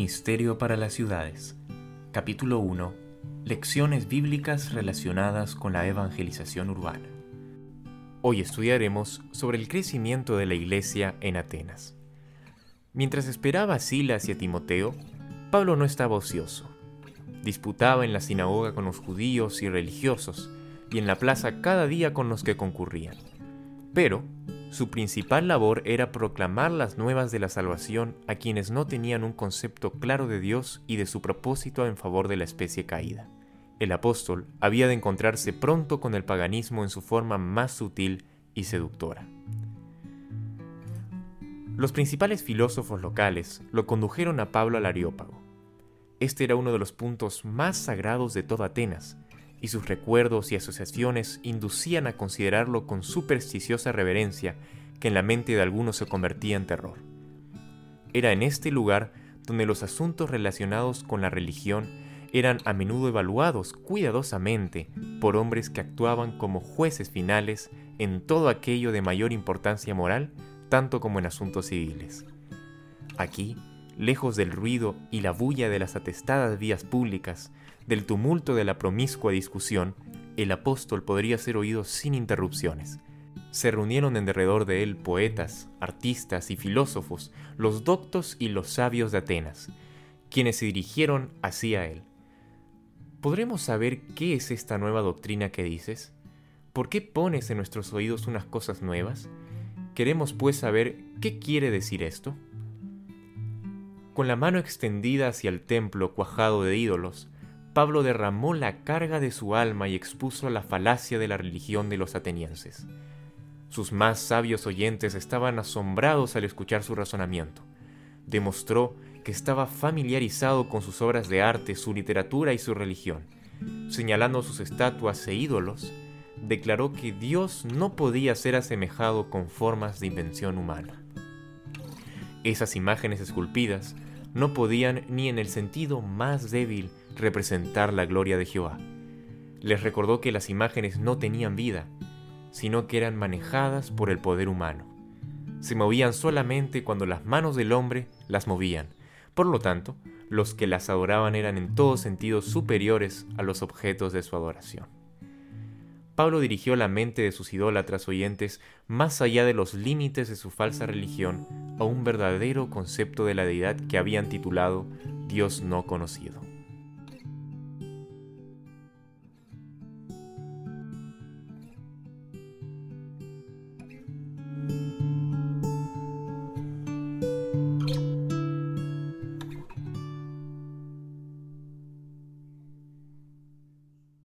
ministerio para las ciudades. Capítulo 1. Lecciones bíblicas relacionadas con la evangelización urbana. Hoy estudiaremos sobre el crecimiento de la iglesia en Atenas. Mientras esperaba a Silas y a Timoteo, Pablo no estaba ocioso. Disputaba en la sinagoga con los judíos y religiosos, y en la plaza cada día con los que concurrían. Pero, su principal labor era proclamar las nuevas de la salvación a quienes no tenían un concepto claro de Dios y de su propósito en favor de la especie caída. El apóstol había de encontrarse pronto con el paganismo en su forma más sutil y seductora. Los principales filósofos locales lo condujeron a Pablo al Areópago. Este era uno de los puntos más sagrados de toda Atenas, y sus recuerdos y asociaciones inducían a considerarlo con supersticiosa reverencia que en la mente de algunos se convertía en terror. Era en este lugar donde los asuntos relacionados con la religión eran a menudo evaluados cuidadosamente por hombres que actuaban como jueces finales en todo aquello de mayor importancia moral, tanto como en asuntos civiles. Aquí, lejos del ruido y la bulla de las atestadas vías públicas, del tumulto de la promiscua discusión, el apóstol podría ser oído sin interrupciones. Se reunieron en derredor de él poetas, artistas y filósofos, los doctos y los sabios de Atenas, quienes se dirigieron hacia él. ¿Podremos saber qué es esta nueva doctrina que dices? ¿Por qué pones en nuestros oídos unas cosas nuevas? Queremos pues saber qué quiere decir esto. Con la mano extendida hacia el templo cuajado de ídolos, Pablo derramó la carga de su alma y expuso la falacia de la religión de los atenienses. Sus más sabios oyentes estaban asombrados al escuchar su razonamiento. Demostró que estaba familiarizado con sus obras de arte, su literatura y su religión. Señalando sus estatuas e ídolos, declaró que Dios no podía ser asemejado con formas de invención humana. Esas imágenes esculpidas no podían ni en el sentido más débil representar la gloria de Jehová. Les recordó que las imágenes no tenían vida, sino que eran manejadas por el poder humano. Se movían solamente cuando las manos del hombre las movían. Por lo tanto, los que las adoraban eran en todo sentido superiores a los objetos de su adoración. Pablo dirigió la mente de sus idólatras oyentes más allá de los límites de su falsa religión a un verdadero concepto de la deidad que habían titulado Dios no conocido.